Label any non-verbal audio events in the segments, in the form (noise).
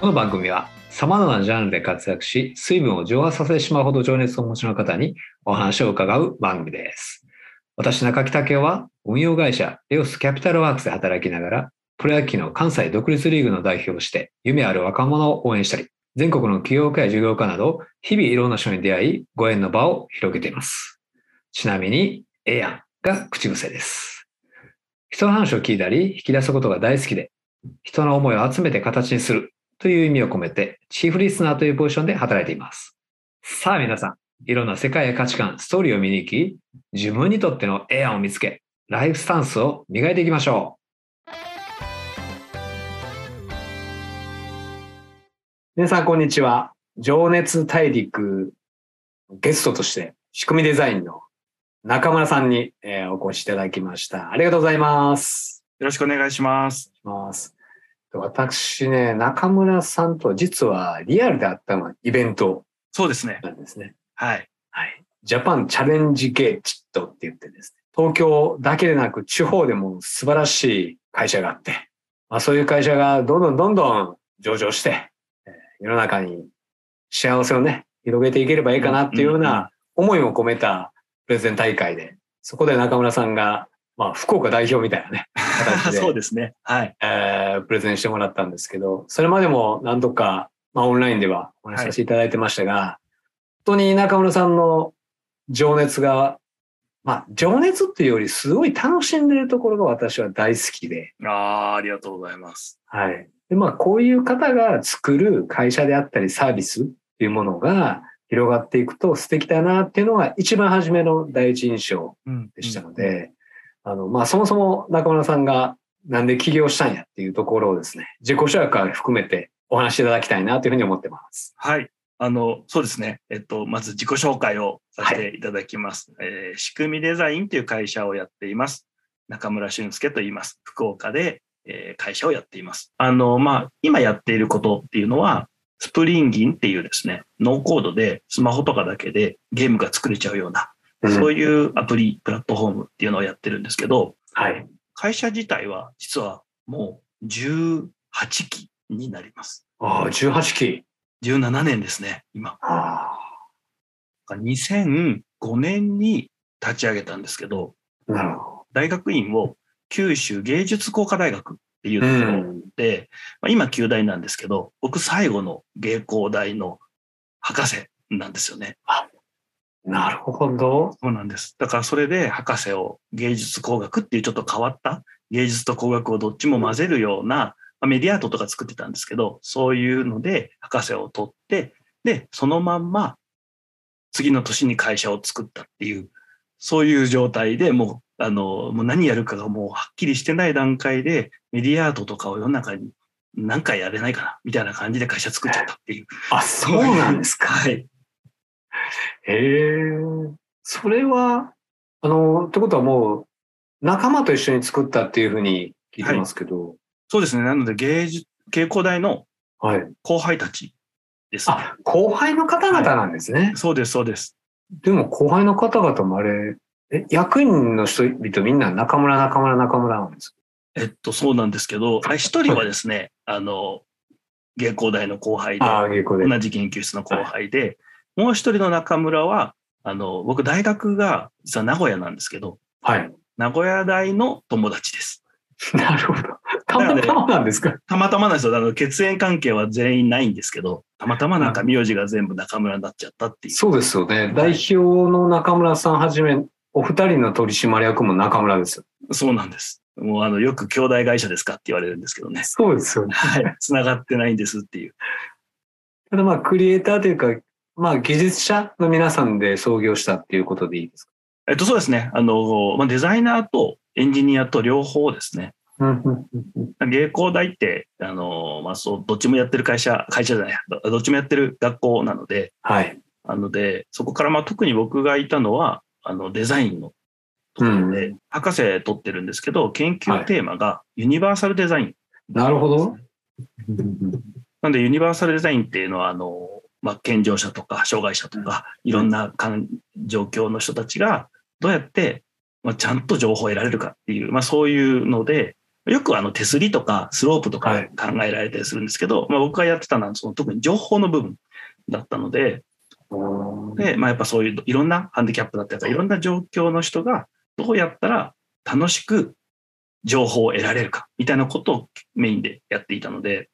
この番組は様々なジャンルで活躍し、水分を蒸発させてしまうほど情熱をお持ちの方にお話を伺う番組です。私、中木武雄は運用会社レオスキャピタルワークスで働きながら、プロ野球の関西独立リーグの代表をして、夢ある若者を応援したり、全国の起業家や事業家など、日々いろんな人に出会い、ご縁の場を広げています。ちなみに、ええやんが口癖です。人の話を聞いたり、引き出すことが大好きで、人の思いを集めて形にするという意味を込めて、チーフリスナーというポジションで働いています。さあ皆さん、いろんな世界や価値観、ストーリーを見に行き、自分にとってのエアを見つけ、ライフスタンスを磨いていきましょう。皆さん、こんにちは。情熱大陸ゲストとして、仕組みデザインの中村さんに、えーお越しいただきました。ありがとうございます。よろしくお願いします。ます。私ね、中村さんとは実はリアルであったのはイベントそうですね。なんですね。はい。はい。ジャパンチャレンジゲーチットって言ってですね、東京だけでなく地方でも素晴らしい会社があって、まあ、そういう会社がどんどんどんどん上場して、えー世の中に幸せをね、広げていければいいかなっていうような思いを込めたプレゼン大会で、そこで中村さんが、まあ、福岡代表みたいなね、形で (laughs) そうですね。はい。えープレゼンしてもらったんですけど、それまでも何度か、まあ、オンラインではお話しさせていただいてましたが、本当に中村さんの情熱が、まあ、情熱っていうよりすごい楽しんでるところが私は大好きで、ああ、ありがとうございます。はい。で、まあ、こういう方が作る会社であったりサービスっていうものが広がっていくと素敵だなっていうのが一番初めの第一印象うんでしたので、あの、まあ、そもそも中村さんがなんで起業したんやっていうところをですね、自己紹介含めてお話しいただきたいなというふうに思ってます。はい。あの、そうですね。えっと、まず自己紹介をさせていただきます。えー仕組みデザインという会社をやっています。中村俊介と言います。福岡で、えー会社をやっています。あの、まあ、今やっていることっていうのは、スプリンギンっていうですね、ノーコードでスマホとかだけでゲームが作れちゃうような、そういいうアプリ、プラットフォームっていうのをやってるんですけど、はい。会社自体は実はもう18期になります。ああ、18期。17年ですね、今。あ2005年に立ち上げたんですけど、大学院を九州芸術工科大学っていうど。ところで、まあ、今9大なんですけど、僕最後の芸工大の博士なんですよね。なるほど。そうなんです。だからそれで博士を芸術工学っていうちょっと変わった芸術と工学をどっちも混ぜるような、まあメディアートとか作ってたんですけど、そういうので博士を取って、で、そのまんま次の年に会社を作ったっていう、そういう状態でもう、あの、もう何やるかがもうはっきりしてない段階でメディアートとかを世の中に何かやれないかなみたいな感じで会社作っちゃったっていう。あ、そうなんですか。はい。へえ。それは、あの、ってことはもう、仲間と一緒に作ったっていうふうに聞いてますけど、そうですね。なので芸術、芸工大のはい。後輩たちですね。あ、後輩の方々なんですね。そうです、そうです。でも後輩の方々もあれ、え、役員の人々みんな中村、中村、中村なんですえっと、そうなんですけど、あ一人はですね、あの、芸工大の後輩で。同じ研究室の後輩で、もう一人の中村は、あの、僕大学が実は名古屋なんですけど、はい。名古屋大の友達です。なるほど。たまたまなんですか？たまたまなんですよ。あの、血縁関係は全員ないんですけど、たまたまなんか名字が全部中村になっちゃったっていう。そうですよね。代表の中村さんはじめ、お二人の取締役も中村ですよ。そうなんです。もうあの、よく兄弟会社ですかって言われるんですけどね。そうですよね。はい。繋がってないんですっていう。ただまあ、クリエイターというか、まあ、技術者の皆さんで創業したっていうことでいいですか？えっと、そうですね。あの、まあ、デザイナーとエンジニアと両方ですね。うんうんうん芸工大って、あの、まあ、そう、どっちもやってる会社、会社じゃない、どどっちもやってる学校なので、はい。なので、そこからまあ特に僕がいたのは、あの、デザインのところで、博士取ってるんですけど、研究テーマがユニバーサルデザイン。なるほど。なんで、ユニバーサルデザインっていうのは、あの、まあ、健常者とか、障害者とか、いろんな状況の人たちが、どうやって、まあ、ちゃんと情報を得られるかっていう、まあ、そういうので、よくあの手すりとかスロープとかはい。考えられたりするんですけど、まあ、僕がやってたのはその特に情報の部分だったので、で、まあ、やっぱそういういろんなハンディキャップだったりとか、いろんな状況の人がどうやったら楽しく情報を得られるかみたいなことをメインでやっていたので、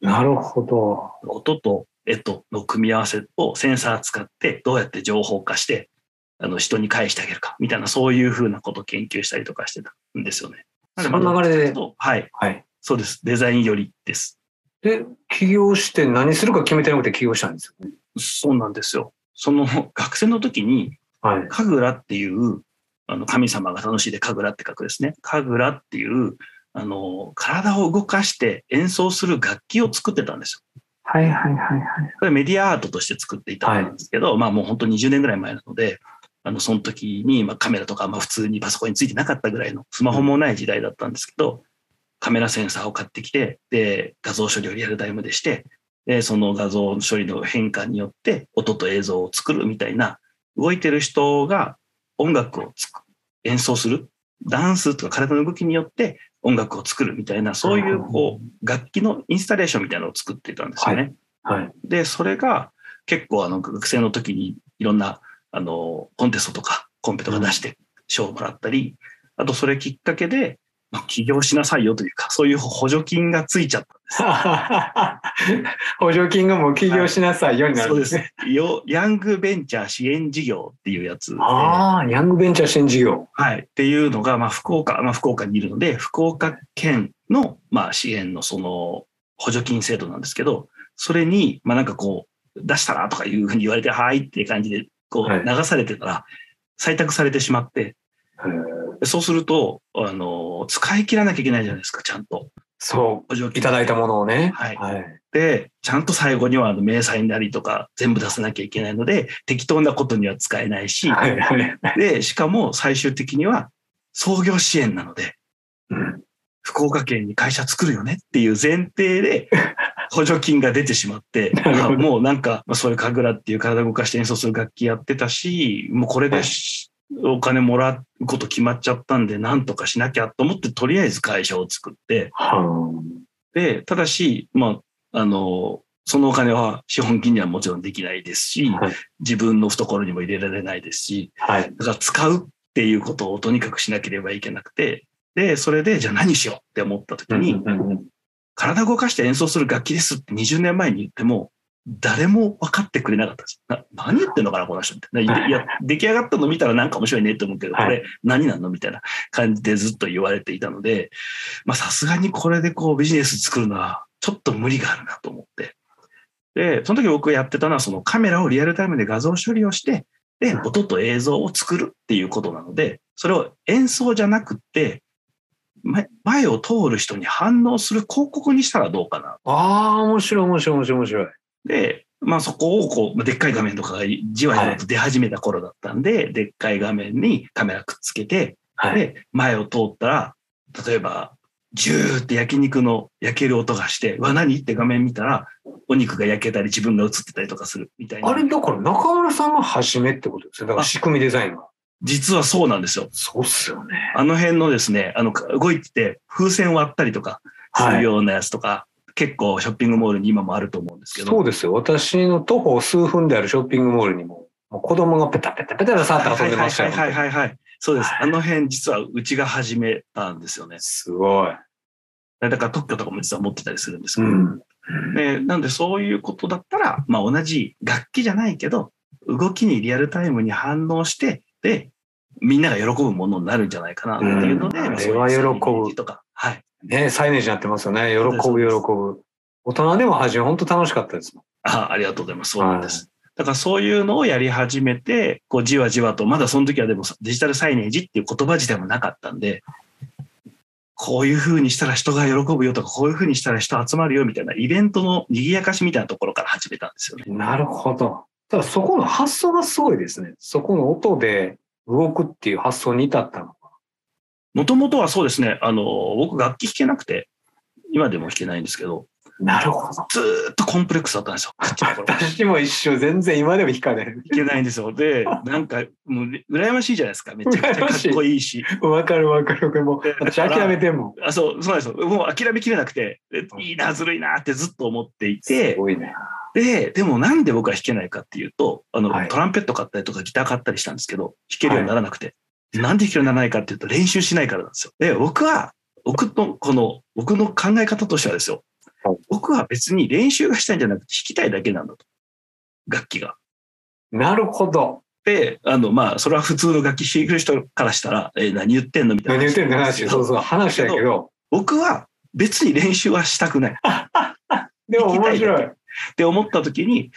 なるほど。音と絵との組み合わせをセンサー使ってどうやって情報化してあの人に返してあげるかみたいなそういうふうなことを研究したりとかしてたんですよね。その流れでとはい、はい。そうです。デザインよりです。で、起業して何するか決めてなくて起業したんですよね。そうなんですよ。その学生の時にはい。神楽っていうあの神様が楽しいで神楽って書くですね。神楽っていうあの体を動かして演奏する楽器を作ってたんですよ。はいはいはいはい。これメディアアートとして作っていたんですけど、まあもう本当20年ぐらい前なので、あのその時にまあカメラとかまあ普通にパソコンについてなかったぐらいのスマホもない時代だったんですけど、カメラセンサーを買ってきて、で、画像処理をリアルタイムでして、で、その画像処理の変化によって音と映像を作るみたいな、動いてる人が音楽をつく演奏する、ダンスとか体の動きによって音楽を作るみたいな、そういうこう楽器のインスタレーションみたいなのを作っていたんですよね。はい。で、それが結構あの学生の時にいろんなあのコンテストとかコンペとか出して賞をもらったり、あとそれきっかけで、まあ、起業しなさいよというか、そういう補助金がついちゃったんです。(laughs) 補助金がもう起業しなさいようになるそうんでですね。。すよヤングベンチャー支援事業っていうやつで、はああ、ヤングベンチャー支援事業。い、っていうのが、まあ、福岡、まあ、福岡にいるので、福岡県の、まあ、支援のその補助金制度なんですけど、それに、まあ、なんかこう、出したらとかいうふうに言われて、はいっていう感じで、こはいう流されてたら、採択されてしまって、そうすると、あの、使い切らなきゃいけないじゃないですか、ちゃんと。そう。いただいたものをね。はいはい。で、ちゃんと最後にはあの明細なりとか全部出さなきゃいけないので、適当なことには使えないし、はいはい。で、しかも最終的には創業支援なので、うん福岡県に会社作るよねっていう前提で (laughs) 補助金が出てしまって、もうなんか、まあそういう神楽っていう体を動かして演奏する楽器やってたし、もうこれでしお金もらうこと決まっちゃったんで、なんとかしなきゃと思って、とりあえず会社を作って、はで、ただし、まあ、あの、そのお金は資本金にはもちろんできないですし、はい。自分の懐にも入れられないですし、あはい。だから使うっていうことをとにかくしなければいけなくて、で、それでじゃあ何しようって思った時に、体を動かして演奏する楽器ですって20年前に言っても、誰も分かってくれなかったです。な何言ってんのかな、この人みたいな。いや、出来上がったの見たらなんか面白いねって思うけど、はいこれ何なのみたいな感じでずっと言われていたので、まあさすがにこれでこうビジネス作るのはちょっと無理があるなと思って。で、その時僕がやってたのはそのカメラをリアルタイムで画像処理をして、で、音と映像を作るっていうことなので、それを演奏じゃなくって、前前を通る人に反応する広告にしたらどうかな。ああ、面白い面白い面白い面白い。で、まあそこをこう、まあでっかい画面とかがじわじわと出始めた頃だったんで、でっかい画面にカメラくっつけて、はい。で、前を通ったら、例えば、ジューって焼肉の焼ける音がして、うわ、何？って画面見たら、お肉が焼けたり自分が映ってたりとかするみたいな。あれ、だから中村さんが初めってことですよ。だから仕組みデザインが。実はそうなんですよ。そうっすよね。あの辺のですね、あの、動いてて、風船割ったりとかすはい。るようなやつとか、結構ショッピングモールに今もあると思うんですけど。そうですよ。私の徒歩数分であるショッピングモールにも、もう子供がペタペタペタと触って遊んでましたよ。はいはいはいはいはい。そうです。はいあの辺実はうちが始めたんですよね。すごい。だから特許とかも実は持ってたりするんですけど。うん。でなんでそういうことだったら、まあ同じ楽器じゃないけど、動きにリアルタイムに反応して、で、みんなが喜ぶものになるんじゃないかなっていうので、うんまああれは喜ぶとか。はい。ねサイネージになってますよね。喜ぶ、喜ぶ。大人でも初め本当楽しかったですもん。あありがとうございます。そうなんです。だからそういうのをやり始めて、こうじわじわと、まだその時はでもデジタルサイネージっていう言葉自体もなかったんで、こういう風にしたら人が喜ぶよとか、こういう風にしたら人集まるよみたいなイベントの賑やかしみたいなところから始めたんですよね。なるほど。ただそこの発想がすごいですね。そこの音で動くっていう発想に至ったの。もともとはそうですね、あの、僕楽器弾けなくて、今でも弾けないんですけど、なるほど。ずーっとコンプレックスだったんですよ。私も一緒、全然今でも弾かない。いけないんですよ。で、なんか、もう、羨ましいじゃないですか。めちゃくちゃかっこいいし。わかるわかる。もうで私諦めてんもん。あそう、そうなんですよ。もう諦めきれなくて、でいいな、ずるいなってずっと思っていてす、ごいね。で、でもなんで僕は弾けないかっていうと、あの、はいトランペット買ったりとかギター買ったりしたんですけど、弾けるようにならなくて。なんで弾けるようにならないかっていうと、練習しないからなんですよ。で、僕は、僕の、この、僕の考え方としてはですよはい。僕は別に練習がしたいんじゃなくて弾きたいだけなんだと。楽器が。なるほど。で、あの、まあ、それは普通の楽器弾いてる人からしたら、え、何言ってんのみたいな。何言ってんの話。そうそう、話だけど。僕は別に練習はしたくない。(laughs) でも面白い。って思った時に、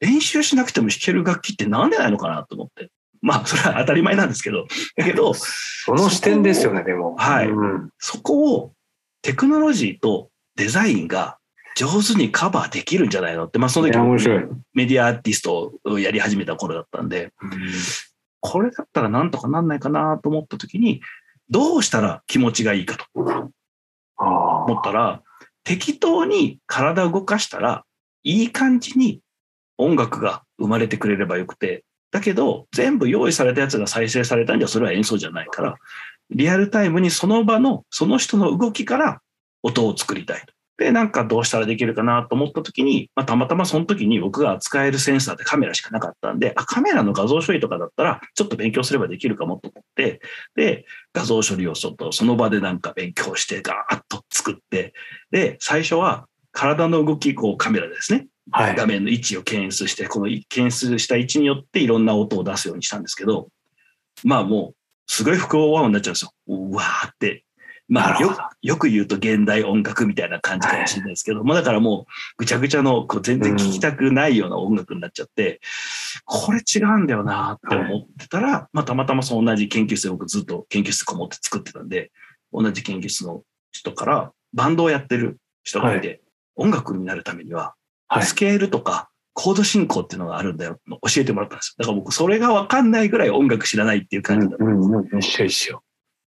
練習しなくても弾ける楽器ってなんでないのかなと思って。まあ、それは当たり前なんですけど、だけど、(laughs) その視点ですよね、でも。はい。うん。そこをテクノロジーとデザインが上手にカバーできるんじゃないのって、まあ、そのい時。メディアアーティストをやり始めた頃だったんで、これだったらなんとかなんないかなと思った時に、どうしたら気持ちがいいかと。思ったら、適当に体を動かしたら、いい感じに音楽が生まれてくれればよくて、だけど、全部用意されたやつが再生されたんじゃ、それは演奏じゃないから、リアルタイムにその場の、その人の動きから音を作りたい。で、なんかどうしたらできるかなと思った時に、まあ、たまたまその時に僕が扱えるセンサーってカメラしかなかったんで、あ、カメラの画像処理とかだったら、ちょっと勉強すればできるかもと思って、で、画像処理をちょっとその場でなんか勉強してガーッと作って、で、最初は体の動き、こうカメラですね、画面の位置を検出して、この検出した位置によっていろんな音を出すようにしたんですけど、まあもう、すごい複合和音になっちゃうんですよ。うわーって。まあよよく言うと現代音楽みたいな感じかもしれないですけど、まあだからもうぐちゃぐちゃのこう全然聴きたくないような音楽になっちゃって、これ違うんだよなって思ってたら、まあたまたまその同じ研究室で僕ずっと研究室こもって作ってたんで、同じ研究室の人からバンドをやってる人がいて、音楽になるためにははいスケールとかコード進行っていうのがあるんだよ。教えてもらったんですよ。だから僕それがわかんないぐらい音楽知らないっていう感じだった。うんうんうん。一緒一緒。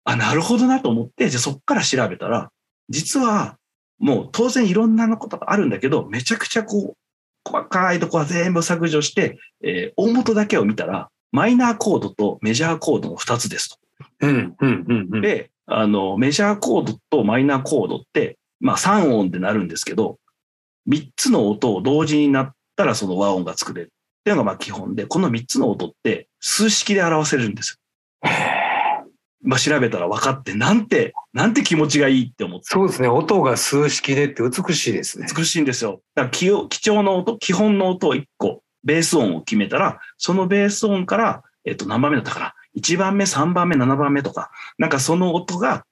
あ、なるほどなと思って、じゃあそっから調べたら、実はもう当然いろんなのことがあるんだけど、めちゃくちゃこう、細かいとこは全部削除して、えー大元だけを見たら、マイナーコードとメジャーコードの2つですと。うんうんうんうん。で、あの、メジャーコードとマイナーコードって、まあ3音でなるんですけど、3つの音を同時になったらその和音が作れるっていうのがまあ基本で、この3つの音って数式で表せるんですよ。まあ調べたら分かって、なんて、なんて気持ちがいいって思って。そうですね。音が数式でって美しいですね。美しいんですよ。だから貴重な音、基本の音を1個、ベース音を決めたら、そのベース音から、えっと、何番目だったかな ?1 番目、3番目、7番目とか、なんかその音が、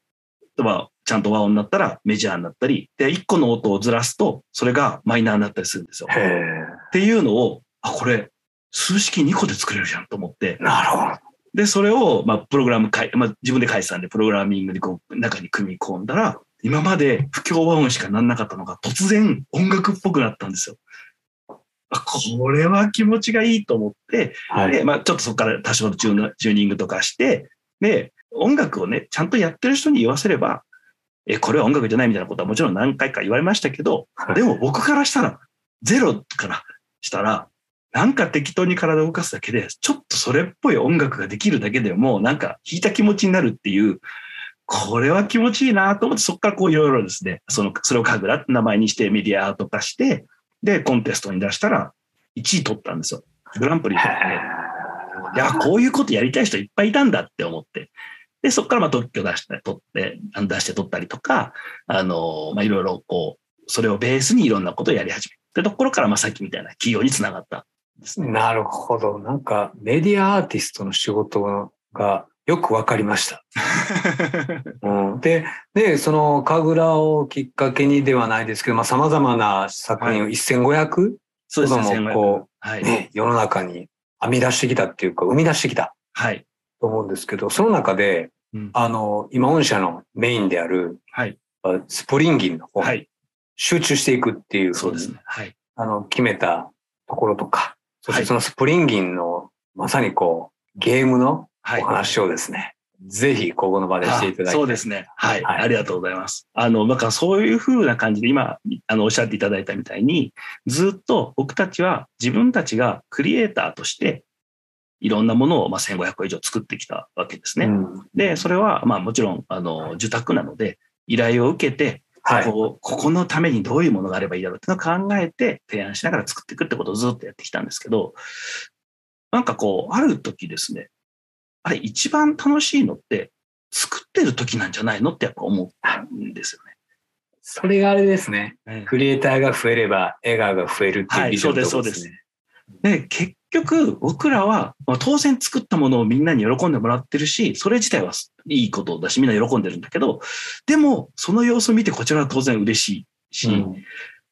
まあ、ちゃんと和音になったらメジャーになったり、で、1個の音をずらすと、それがマイナーになったりするんですよ。っていうのを、あ、これ、数式2個で作れるじゃんと思って、なるほど。で、それを、まあ、プログラム書い、まあ、自分で書いてたんで、プログラミングにこう、中に組み込んだら、今まで不協和音しかなんなかったのが、突然音楽っぽくなったんですよ。あこれは気持ちがいいと思って、で、はい。まあ、ちょっとそこから多少のチューニングとかして、で、音楽をね、ちゃんとやってる人に言わせれば、え、これは音楽じゃないみたいなことはもちろん何回か言われましたけど、でも僕からしたら、ゼロからしたら、なんか適当に体を動かすだけで、ちょっとそれっぽい音楽ができるだけでも、なんか弾いた気持ちになるっていう、これは気持ちいいなと思って、そこからこういろいろですね、その、それを神楽って名前にしてメディアアート化して、で、コンテストに出したら、1位取ったんですよ。グランプリ取って。いや、こういうことやりたい人いっぱいいたんだって思って。で、そこからまあ特許出して、取って、出して取ったりとか、あの、まあいろいろこう、それをベースにいろんなことをやり始める。ってところから、まあさっきみたいな企業につながったんですね。なるほど。なんか、メディアアーティストの仕事がよくわかりました。(laughs) うん、で、で、その、神楽をきっかけにではないですけど、まあ、様々な作品を1500、そうですね、子供1500こはい。ね、世の中に編み出してきたっていうか、生み出してきたはい。と思うんですけど、その中で、うんあの、今、御社のメインである、はい。あスプリンギンの方、はい。集中していくっていう、そうですね。はい。あの、決めたところとか、そしはいてそのスプリンギンの、まさにこう、ゲームのはいお。話をですね、ぜひ、ここの場でしていただきたい。そうですね。はい。はいありがとうございます。あの、だからそういうふうな感じで今、あの、おっしゃっていただいたみたいに、ずっと僕たちは自分たちがクリエイターとして、いろんなものを、まあ、1500個以上作ってきたわけですね。うんで、それは、まあもちろん、あの、受託なので、依頼を受けて、はい。こうここのためにどういうものがあればいいだろうっていうのを考えて提案しながら作っていくってことをずっとやってきたんですけど、なんかこう、ある時ですね、あれ一番楽しいのって作ってる時なんじゃないのってやっぱ思ったんですよそれがあれですね。ね。クリエイターが増えれば、笑顔が増えるっていうビジョンのところはいそうですね。で、結局僕らは、まあ、当然作ったものをみんなに喜んでもらってるし、それ自体はいいことだし、みんな喜んでるんだけど、でもその様子を見てこちらは当然嬉しいし、うん。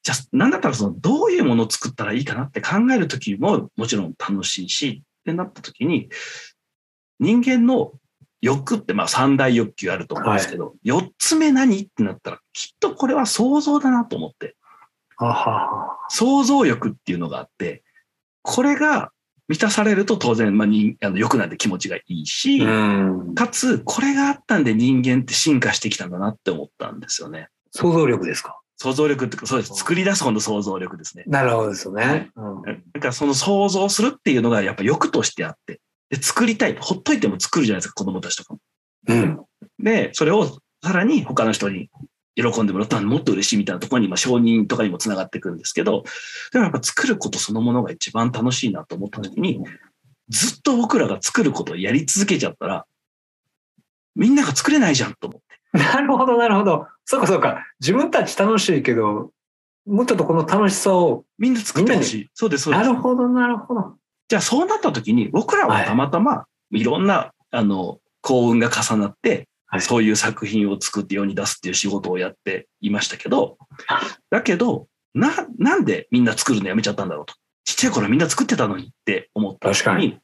じゃあ、なんだったらその、どういうものを作ったらいいかなって考えるときももちろん楽しいし、ってなったときに、人間の欲ってまあ三大欲求あると思うんですけど、四、つ目何ってなったら、きっとこれは想像だなと思って、ははは。想像力っていうのがあって、これが満たされると当然、まあ、人あの欲なんて気持ちがいいし、うん。かつ、これがあったんで人間って進化してきたんだなって思ったんですよね。想像力ですか？想像力ってそうです。作り出す方の想像力ですね。なるほどですよね。うんなんかその想像するっていうのがやっぱ欲としてあって、で、作りたい。ほっといても作るじゃないですか、子供たちとかも。うん。で、それをさらに他の人に喜んでもらったらもっと嬉しいみたいなところに、まあ承認とかにもつながってくるんですけど、でもやっぱ作ることそのものが一番楽しいなと思った時に、ずっと僕らが作ることをやり続けちゃったら、みんなが作れないじゃんと思って。なるほど、なるほど。そうか、そうか。自分たち楽しいけど、もうちょっとこの楽しさを。みんな作ってほしい。そうです、そうです。なるほど、なるほど。じゃあそうなった時に僕らはたまたまいろんな、あの幸運が重なって、はいそういう作品を作って世に出すっていう仕事をやっていましたけど、だけど、な、なんでみんな作るのやめちゃったんだろうと。ちっちゃい頃みんな作ってたのにって思った時確かに、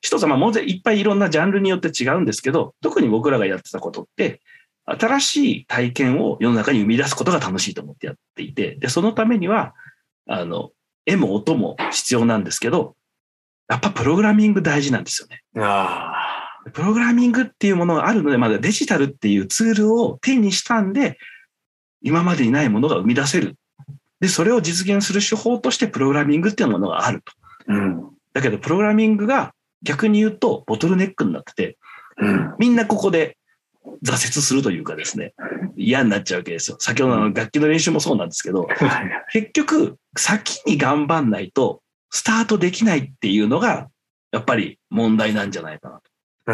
一つはまあもういっぱいいろんなジャンルによって違うんですけど、特に僕らがやってたことって、新しい体験を世の中に生み出すことが楽しいと思ってやっていて、で、そのためには、あの、絵も音も必要なんですけど、やっぱプログラミング大事なんですよね。あプログラミングっていうものがあるので、まだデジタルっていうツールを手にしたんで、今までにないものが生み出せる。で、それを実現する手法としてプログラミングっていうものがあると。あ。うん。だけど、プログラミングが逆に言うとボトルネックになってて、うん。みんなここで挫折するというかですね、嫌になっちゃうわけですよ。先ほどの楽器の練習もそうなんですけど、結局、先に頑張んないと、スタートできないっていうのが、やっぱり問題なんじゃないかなと。う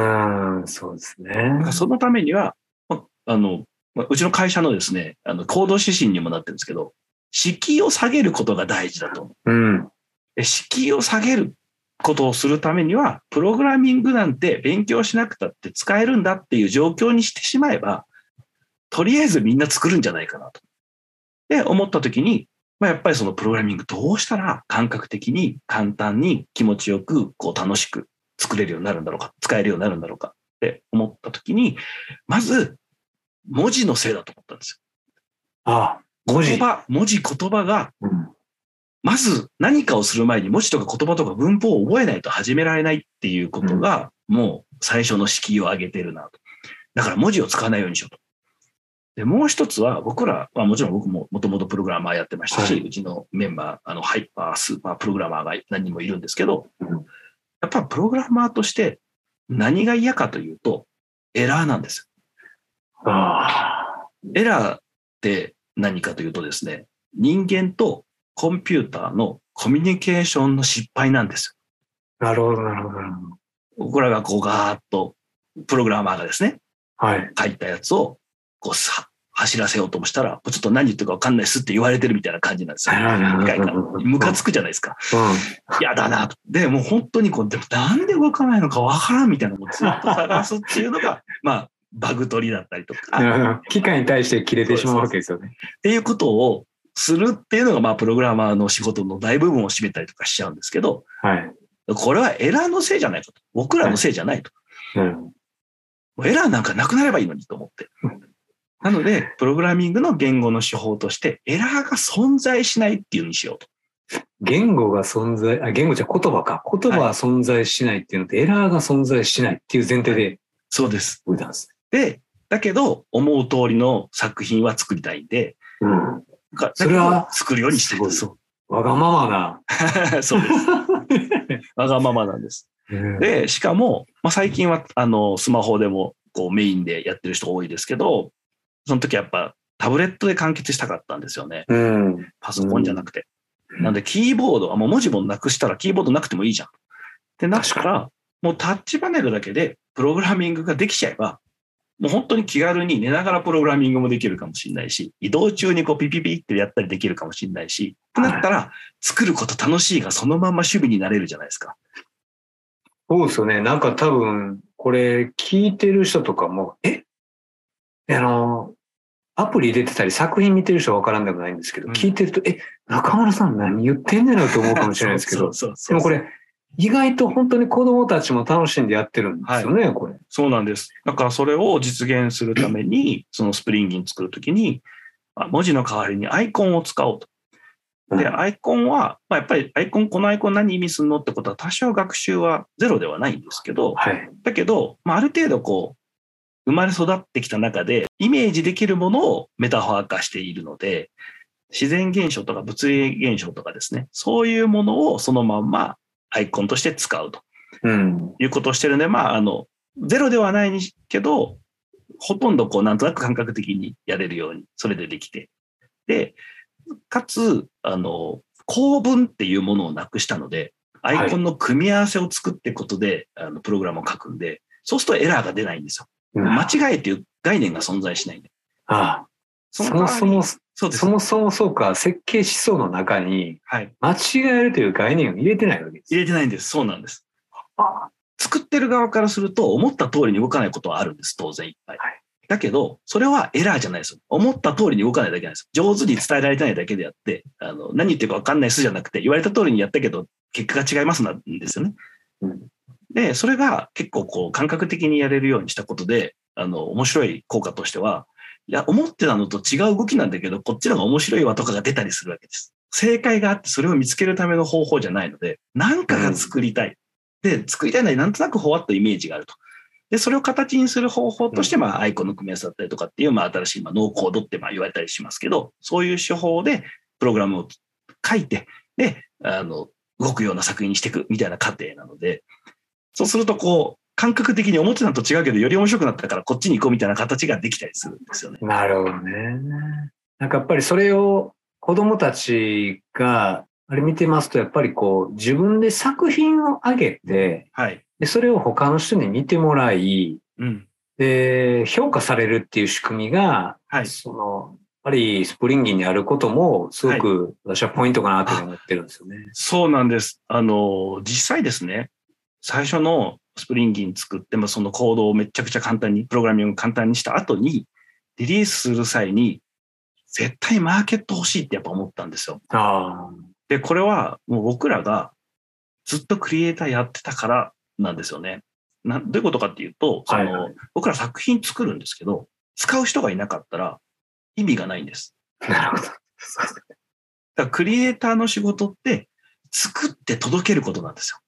ん、そうですね。だからそのためには、まあの、まあうちの会社のですね、あの、行動指針にもなってるんですけど、敷居を下げることが大事だと。うん。で敷居を下げることをするためには、プログラミングなんて勉強しなくたって使えるんだっていう状況にしてしまえば、とりあえずみんな作るんじゃないかなと。で、思った時に、まあ、やっぱりそのプログラミングどうしたら感覚的に簡単に気持ちよくこう楽しく作れるようになるんだろうか、使えるようになるんだろうかって思った時に、まず文字のせいだと思ったんですあ、よ。文字言。葉、文字言葉がうんまず何かをする前に文字とか言葉とか文法を覚えないと始められないっていうことが、もう最初の敷居を上げてるなと。だから文字を使わないようにしようと。で、もう一つは僕ら、まあもちろん僕ももともとプログラマーやってましたし、はいうちのメンバー、あのハイパー、スーパープログラマーが何人もいるんですけど、うんやっぱプログラマーとして何が嫌かというと、エラーなんですエラーって何かというとですね、人間とコンピューターのコミュニケーションの失敗なんですあ。なるほど、なるほど。僕らがこうガーッと、プログラマーがですね、はい。書いたやつをこうさ走らせようともしたら、ちょっと何言ってるか分かんないっすって言われてるみたいな感じなんですよ。機械から。ムカつくじゃないですか。嫌だなと。で、もう本当にこう、でもなんで動かないのか分からんみたいなのをずっと探すっていうのが、(laughs) まあ、バグ取りだったりとか、うん。機械に対して切れてしまうわけですよね。っていうことをするっていうのが、まあ、プログラマーの仕事の大部分を占めたりとかしちゃうんですけど、はい。これはエラーのせいじゃないかと。僕らのせいじゃないと。うん。もうエラーなんかなくなればいいのにと思って。なので、プログラミングの言語の手法として、エラーが存在しないっていうにしようと。言語が存在、あ、言語じゃ言葉か。言葉は存在しないっていうのと、エラーが存在しないっていう前提でそうです。動いたんですで、だけど、思う通りの作品は作りたいんで、ね。うん。がそれは作るようにしてる。すそわがままな。う。(laughs) そうです。(laughs) わがままなんです。で、しかも、まあ、最近は、あの、スマホでも、こう、メインでやってる人多いですけど、その時やっぱ、タブレットで完結したかったんですよね。うん。パソコンじゃなくて。うんなんで、キーボードはもう文字もなくしたらキーボードなくてもいいじゃん。ってなったら、もうタッチパネルだけでプログラミングができちゃえば、もう本当に気軽に寝ながらプログラミングもできるかもしれないし、移動中にこうピピピってやったりできるかもしれないし、ってなったら、作ること楽しいがそのまま趣味になれるじゃないですか。そうですよね。なんか多分、これ聞いてる人とかも、え？あの、アプリ入れてたり作品見てる人は分からんでもないんですけど、うん聞いてると、え、中村さん何言ってんねんなと思うかもしれないですけど、でもこれ、意外と本当に子供たちも楽しんでやってるんですよね、これ。そうなんです。だからそれを実現するために、そのスプリンギン作るときに、あ文字の代わりにアイコンを使おうと。で、うんアイコンは、まあ、やっぱりアイコン、このアイコン何意味すんのってことは多少学習はゼロではないんですけど、はい。だけど、まあ、ある程度こう、生まれ育ってきた中で、イメージできるものをメタファー化しているので、自然現象とか物理現象とかですね、そういうものをそのまんまアイコンとして使うと。うん。いうことをしてるんで、まあ、あの、ゼロではないにけど、ほとんどこう、なんとなく感覚的にやれるように、それでできて。で、かつ、あの、構文っていうものをなくしたので、アイコンの組み合わせを作っていくことで、あの、プログラムを書くんで、そうするとエラーが出ないんですよ。間違いっていう概念が存在しないんで。あそそもそも、そうそ。もそもそうか、設計思想の中にはい。間違えるという概念を入れてないわけです。入れてないんです。そうなんです。あ作ってる側からすると、思った通りに動かないことはあるんです、当然いっぱい。はいだけど、それはエラーじゃないですよ。思った通りに動かないだけなんですよ。上手に伝えられてないだけであって、あの何言ってるか分かんない人じゃなくて、言われた通りにやったけど、結果が違いますなんですよね。うんで、それが結構こう感覚的にやれるようにしたことで、あの、面白い効果としては、いや、思ってたのと違う動きなんだけど、こっちの方が面白いわとかが出たりするわけです。正解があって、それを見つけるための方法じゃないので、何かが作りたい。で、作りたいのになんとなくほわっとイメージがあると。で、それを形にする方法として、まあ、アイコンの組み合わせだったりとかっていう、まあ、新しい、まあ、ノーコードってまあ言われたりしますけど、そういう手法でプログラムを書いて、で、あの、動くような作品にしていくみたいな過程なので、そうすると、こう、感覚的に思ってたのと違うけど、より面白くなったからこっちに行こうみたいな形ができたりするんですよね。なるほどね。なんかやっぱりそれを子供たちが、あれ見てますと、やっぱりこう、自分で作品を上げて、はい。でそれを他の人に見てもらい、うん。で、評価されるっていう仕組みが、はい。その、やっぱり Springin' にあることも、すごく私はポイントかなと思ってるんですよね。そうなんです。あの、実際ですね、最初の Springin' 作って、まあ、そのコードをめちゃくちゃ簡単に、プログラミングを簡単にした後に、リリースする際に、絶対マーケット欲しいってやっぱ思ったんですよ。あで、これはもう僕らがずっとクリエイターやってたからなんですよね。などういうことかっていうと、その、はいは僕ら作品作るんですけど、使う人がいなかったら意味がないんです。あ、なるほど。(laughs) だからクリエイターの仕事って作って届けることなんですよ。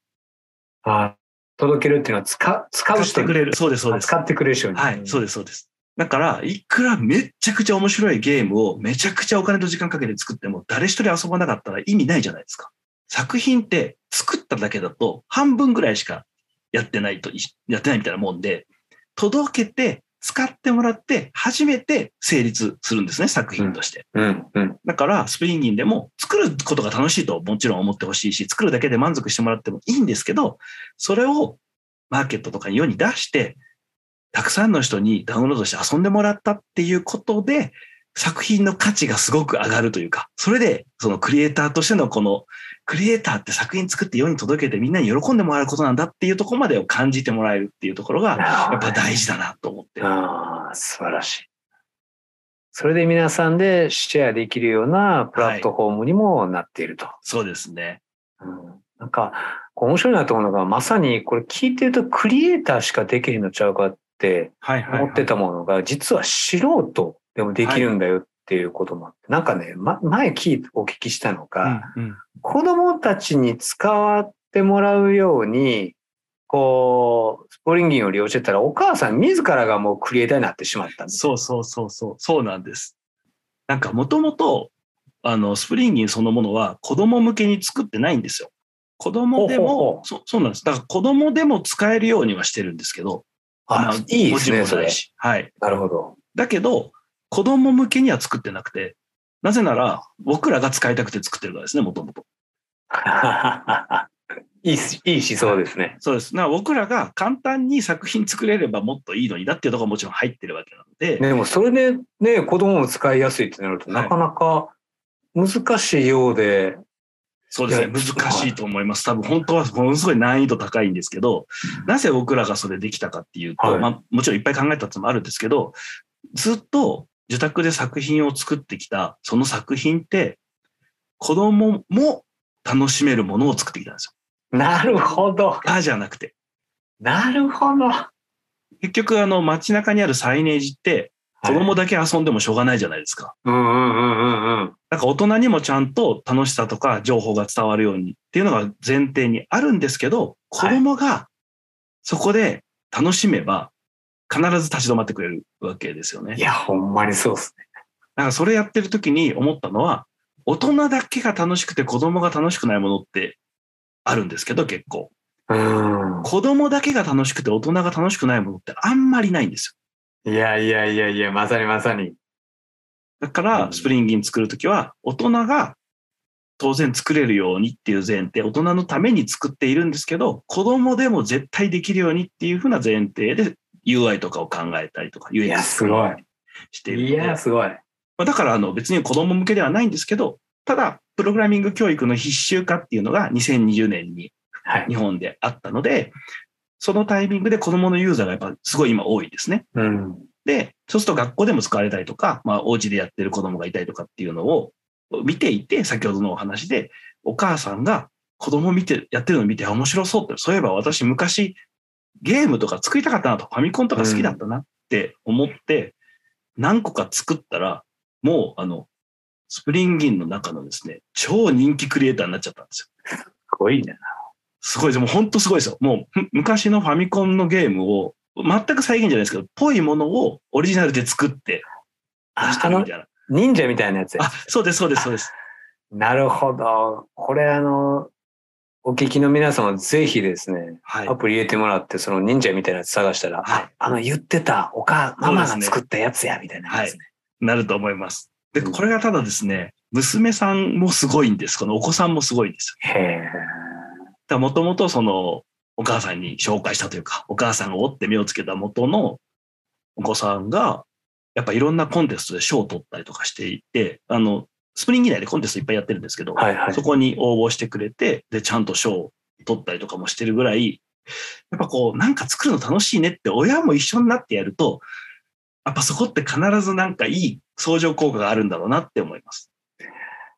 あ届けるっていうのは使使う使っ人にてくれる。そうです、そうです。あ使ってくれる人に。はい、そうです、そうです。だから、いくらめっちゃくちゃ面白いゲームをめちゃくちゃお金と時間かけて作っても、誰一人遊ばなかったら意味ないじゃないですか。作品って作っただけだと半分ぐらいしかやってないとい、やってないみたいなもんで、届けて、使ってもらって、初めて成立するんですね、作品として。うん、うん。だから、スプリンギンでも作ることが楽しいともちろん思ってほしいし、作るだけで満足してもらってもいいんですけど、それをマーケットとかに世に出して、たくさんの人にダウンロードして遊んでもらったっていうことで、作品の価値がすごく上がるというか、それで、そのクリエイターとしてのこの、クリエイターって作品作って世に届けてみんなに喜んでもらうことなんだっていうところまでを感じてもらえるっていうところが、やっぱ大事だなと思って。ああ、素晴らしい。それで皆さんでシェアできるようなプラットフォームにもなっていると。そうですね。うんなんか、面白いなと思うのが、まさにこれ聞いてるとクリエイターしかできへんのちゃうかってはいはい、思ってたものが、実は素人でもできるんだよっていうこともあって、なんかね、ま、前聞いてお聞きしたのが、うんうん子供たちに使ってもらうように、こう、スプリンギンを利用してたら、お母さん自らがもうクリエイターになってしまったんです。そうそうそうそう、そうなんです。なんかもともと、あの、スプリンギンそのものは子供向けに作ってないんですよ。子供でも、そうそうなんです。だから子供でも使えるようにはしてるんですけど、まあ、いいですね、それはい。なるほど。だけど、子供向けには作ってなくて、なぜなら僕らが使いたくて作ってるからですね、もともと。(laughs) いいし、いい思想ですね。そうです。な僕らが簡単に作品作れればもっといいのにだっていうところがもちろん入ってるわけなので、でも、それでね、子供も使いやすいってなると、はいなかなか難しいようで、そうですね。難しいと思います。多分本当はものすごい難易度高いんですけど、なぜ僕らがそれできたかっていうと、はいまあもちろんいっぱい考えたってのもあるんですけど、ずっと自宅で作品を作ってきた、その作品って、子供も楽しめるものを作ってきたんですなるほど。あじゃなくて。なるほど。結局、あの、街中にあるサイネージって、子供だけ遊んでもしょうがないじゃないですか。うんうんうんうんうん。なんか大人にもちゃんと楽しさとか情報が伝わるようにっていうのが前提にあるんですけど、子供がそこで楽しめば必ず立ち止まってくれるわけですよねい。や、ほんまにそうですね。なんかそれやってる時に思ったのは、大人だけが楽しくて子供が楽しくないものってあるんですけど結構。うん。子供だけが楽しくて大人が楽しくないものってあんまりないんですいやいやいやいや、まさにまさに。よ。だかうんらスプリンギン作るときは大人が当然作れるようにっていう前提、大人のために作っているんですけど、子供でも絶対できるようにっていうふうな前提で UI とかを考えたりとか、いや UX すごいしている。いや、すごい。まあだからあの別に子供向けではないんですけど、ただ、プログラミング教育の必修化っていうのが2020年にはい。日本であったので、そのタイミングで子供のユーザーがやっぱすごい今多いですね。うん。で、そうすると学校でも使われたりとか、まあお家でやってる子供がいたりとかっていうのを見ていて、先ほどのお話で、お母さんが子供見て、やってるのを見て、あ面白そうって、そういえば私昔ゲームとか作りたかったなと、ファミコンとか好きだったなって思って、何個か作ったら、もうあの、スプリンギンの中のですね、超人気クリエイターになっちゃったんですよ。すごいね。すごいです。もう本当すごいですよ。もうむ昔のファミコンのゲームを全く再現じゃないですけど、ぽいものをオリジナルで作ってしたみたいな。忍者みたいなやつやあ、そうです、そうです、そうです。(laughs) なるほど。これあの、お聞きの皆様ぜひですね、はいア。プリ入れてもらって、その忍者みたいなやつ探したら、はいああの言ってたお母、ママが作ったやつや、みたいなやつね。なると思います。で、うんこれがただですね、娘さんもすごいんです。このお子さんもすごいんですよ。へえ。もともとその、お母さんに紹介したというか、お母さんが折って目をつけた元のお子さんが、やっぱいろんなコンテストで賞を取ったりとかしていて、あの、Springin' 内でコンテストいっぱいやってるんですけど、はいはいそ。こに応募してくれて、で、ちゃんと賞を取ったりとかもしてるぐらい、やっぱこう、なんか作るの楽しいねって親も一緒になってやると、やっぱそこって必ずなんかいい相乗効果があるんだろうなって思います。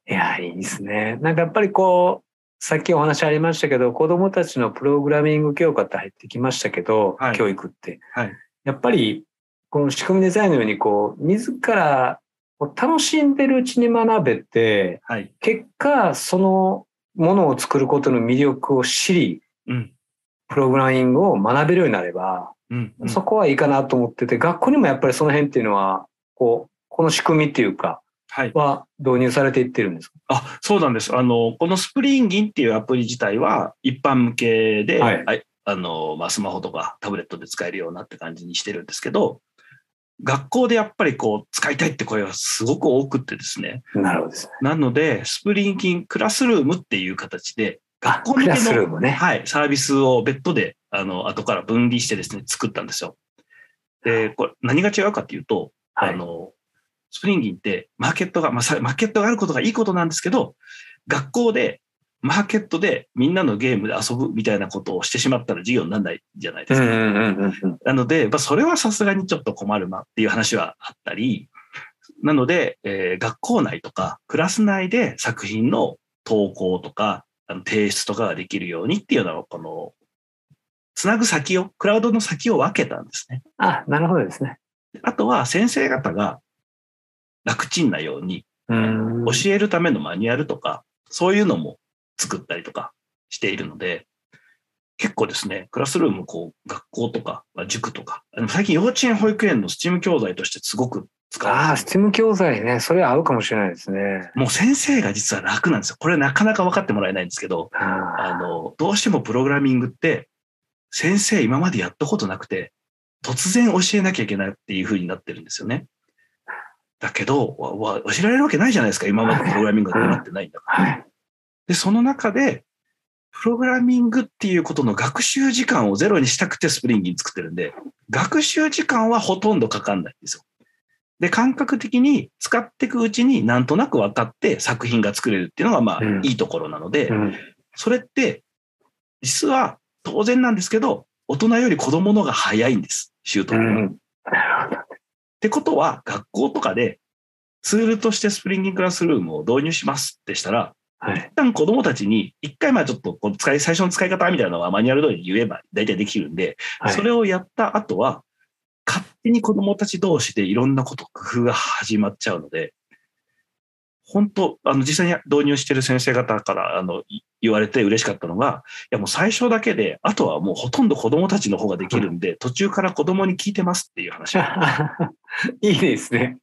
いや、いいですね。なんかやっぱりこう、さっきお話ありましたけど、子供たちのプログラミング教科って入ってきましたけど、はい教育って。はいやっぱり、この仕組みデザインのように、こう、自ら楽しんでるうちに学べて、はい。結果、そのものを作ることの魅力を知り、うん。プログラミングを学べるようになれば、うん。うんそこはいいかなと思ってて、学校にもやっぱりその辺っていうのは、こう、この仕組みっていうか、はい。は導入されていってるんですか？あ、そうなんです。あの、このスプリンギンっていうアプリ自体は一般向けで、はいあの、まあ、スマホとかタブレットで使えるようなって感じにしてるんですけど、学校でやっぱりこう、使いたいって声がすごく多くってですね。なるほどですね。なので、 Springin' Classroom っていう形で、あ学校向けクラスルーの、ムね。はい、サービスを別途で、あの、後から分離してですね、作ったんですよ。で、これ、何が違うかっていうと、はいあの、 Springin' ってマーケットが、まあ、さマーケットがあることがいいことなんですけど、学校で、マーケットでみんなのゲームで遊ぶみたいなことをしてしまったら授業にならないじゃないですか。なので、まあ、それはさすがにちょっと困るなっていう話はあったり、なので、えー学校内とかクラス内で作品の投稿とか、あの提出とかができるようにっていうのは、この、つなぐ先を、クラウドの先を分けたんですね。あ、なるほどですね。あとは先生方が楽ちんなようにうん教えるためのマニュアルとか、そういうのも作ったりとかしているので、結構ですね、クラスルーム、こう、学校とか、まあ塾とか、最近幼稚園保育園のスチーム教材としてすごく使われてああ、スティム教材ね。それ合うかもしれないですね。もう先生が実は楽なんですよ。これなかなか分かってもらえないんですけど、ああの、どうしてもプログラミングって、先生今までやったことなくて、突然教えなきゃいけないっていう風になってるんですよね。だけど、わわ教えられるわけないじゃないですか。今までプログラミングが習ってないんだから。はい。で、その中で、プログラミングっていうことの学習時間をゼロにしたくてスプリンギン作ってるんで、学習時間はほとんどかかんないんですよ。で、感覚的に使っていくうちになんとなく分かって作品が作れるっていうのがまあうんいいところなので、うん。それって実は当然なんですけど、大人より子供のが早いんです。習得が。っうん。なるほど。てことは、学校とかでツールとしてスプリンギングクラスルームを導入しますってしたら、はい。一旦子供たちに、一回まあちょっとこう使い、最初の使い方みたいなのはマニュアル通りに言えば大体できるんで、はい。それをやった後は、勝手に子供たち同士でいろんなこと、工夫が始まっちゃうので、本当、あの、実際に導入してる先生方から、あの、い言われて嬉しかったのが、いやもう最初だけで、あとはもうほとんど子供たちの方ができるんで、途中から子供に聞いてますっていう話。(laughs) いいですね。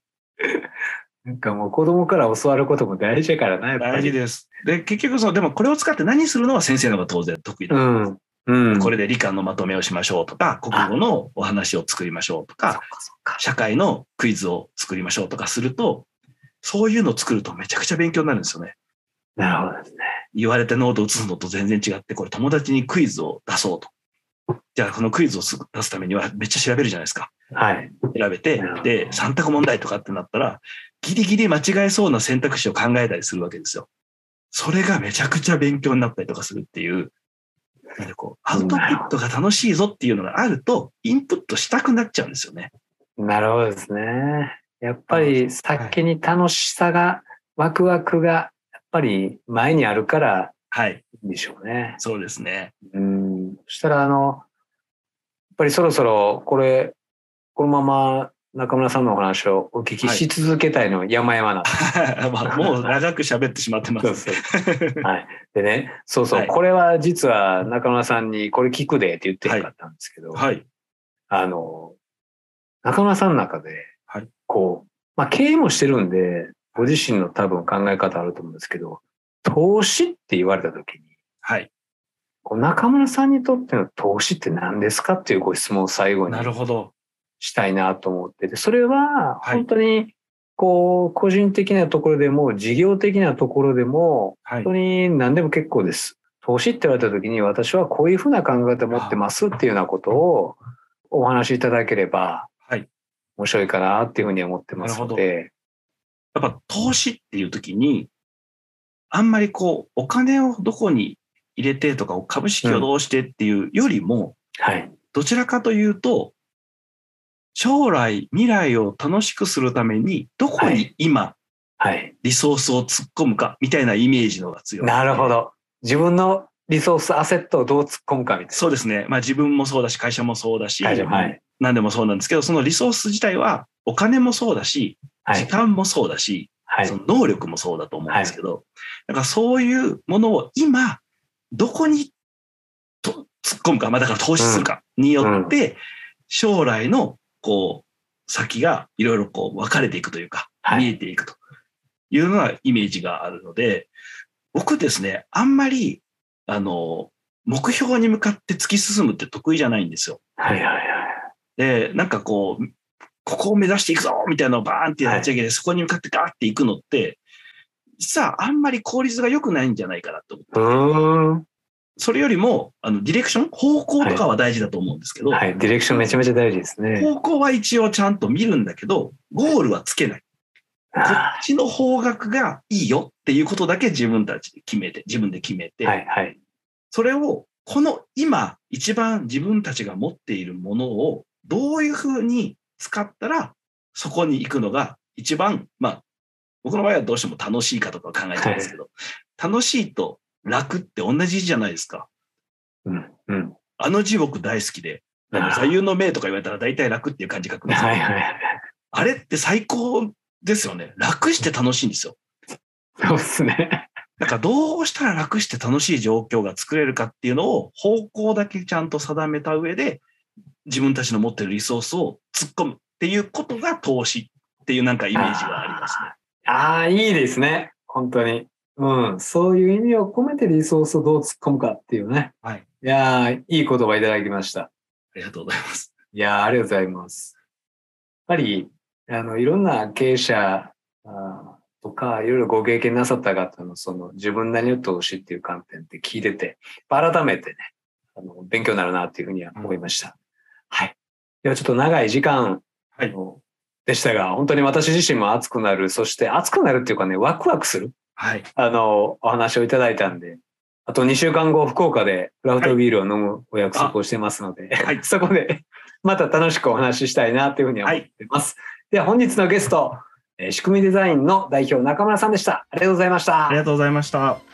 なんかもう子供から教わることも大事だからな。大事です。で、結局その、でもこれを使って何するのは先生の方が当然得意だ。うん。うん。これで理科のまとめをしましょうとか、国語のお話を作りましょうとか、か。社会のクイズを作りましょうとかすると、そういうのを作るとめちゃくちゃ勉強になるんですよね。なるほどですね。言われてノートを写すのと全然違って、これ友達にクイズを出そうと。じゃあこのクイズを出すためにはめっちゃ調べるじゃないですか。はい。調べてで、3択問題とかってなったら、ギリギリ間違えそうな選択肢を考えたりするわけですよ。それがめちゃくちゃ勉強になったりとかするっていう、なんでこう、アウトプットが楽しいぞっていうのがあると、インプットしたくなっちゃうんですよね。なるほどですね。やっぱり先に楽しさが、ワクワクが、やっぱり前にあるからはい。でしょうね。そうですね。うん。そしたら、あの、やっぱりそろそろこれ、このまま中村さんのお話をお聞きし続けたいの山々なんで (laughs) まあ、もう長く喋ってしまってます。(laughs) はい。でね、そうそう、はいこれは実は中村さんにこれ聞くでって言ってなかったんですけど、はい。あの、中村さんの中で、はいこう、まあ経営もしてるんで、ご自身の多分考え方あると思うんですけど、投資って言われた時に、はい。中村さんにとっての投資って何ですかっていうご質問を最後になるほど。したいなと思ってて、それははい本当に、こう、個人的なところでも、事業的なところでも、はい本当。に何でも結構です。投資って言われた時に私はこういうふうな考え方を持ってますっていうようなことをお話しいただければはい。面白いかなっていうふうに思ってますので。やっぱ投資っていう時に、あんまりこう、お金をどこに入れてとか、株式をどうしてっていうよりも、はい。どちらかというと、将来、未来を楽しくするために、どこに今、はい。リソースを突っ込むか、みたいなイメージのが強い。なるほ。ど。自分のリソース、アセットをどう突っ込むかみたいそうですね。まあ自分もそうだし、会社もそうだし、な。はい。何でもそうなんですけど、そのリソース自体は、お金もそうだし、時はい。間もそうだし、はいそ。の能力もそうだと思うんですけど、だからそういうものを今、どこにと突っ込むか、まあだから投資するかによって、将来のこう、先がいろいろこう分かれていくというか、はい見えていくというのはイメージがあるので、僕ですね、あんまり、あの、目標に向かって突き進むって得意じゃないんですよ。はい。はい。はい。で、なんかこう、ここを目指していくぞみたいなのをバーンって立ち上げて、そこに向かってガーっていくのって、実はあんまり効率が良くないんじゃないかなと思って。それよりも、あの、ディレクション方向とかは大事だと思うんですけど、はい。ディレクションめちゃめちゃ大事ですね。方向は一応ちゃんと見るんだけど、ゴールはつけない。こはっちの方角がいいよっていうことだけ自分たちで決めて、自分で決めて、い。はい。それを、この今、一番自分たちが持っているものを、どういうふうに使ったら、そこに行くのが一番、まあ、僕の場合はどうしても楽しいかとか考えちゃうんですけど、楽しいと楽って同じじゃないですか。うん。うん。あの字僕大好きで、座右の銘とか言われたら大体楽っていう感じ書くんですよ。はい。はい。あれって最高ですよね。楽して楽しいんですよ。そうですね。だからどうしたら楽して楽しい状況が作れるかっていうのを方向だけちゃんと定めた上で自分たちの持ってるリソースを突っ込むっていうことが投資っていうなんかイメージがありますね。ああ、いいですね。本当に。うん。そういう意味を込めてリソースをどう突っ込むかっていうね。はい。いやー、いい言葉いただきました。ありがとうございます。いやー、ありがとうございます。やっぱり、あの、いろんな経営者あーとか、いろいろご経験なさった方の、その、自分なりの投資っていう観点って聞いてて、改めてね、あの、勉強になるなっていうふうには思いました。はい。ではちょっと長い時間、はいあのでしたが、本当に私自身も熱くなる、そして熱くなるっていうかね、ワクワクする、はい。あの、お話をいただいたんで、あと2週間後、福岡でクラフトビールを飲むお約束をしてますので、はいそこでまた楽しくお話ししたいなというふうに思ってます。では本日のゲスト、えー仕組みデザインの代表中村さんでした。ありがとうございましたあり。がとうございました。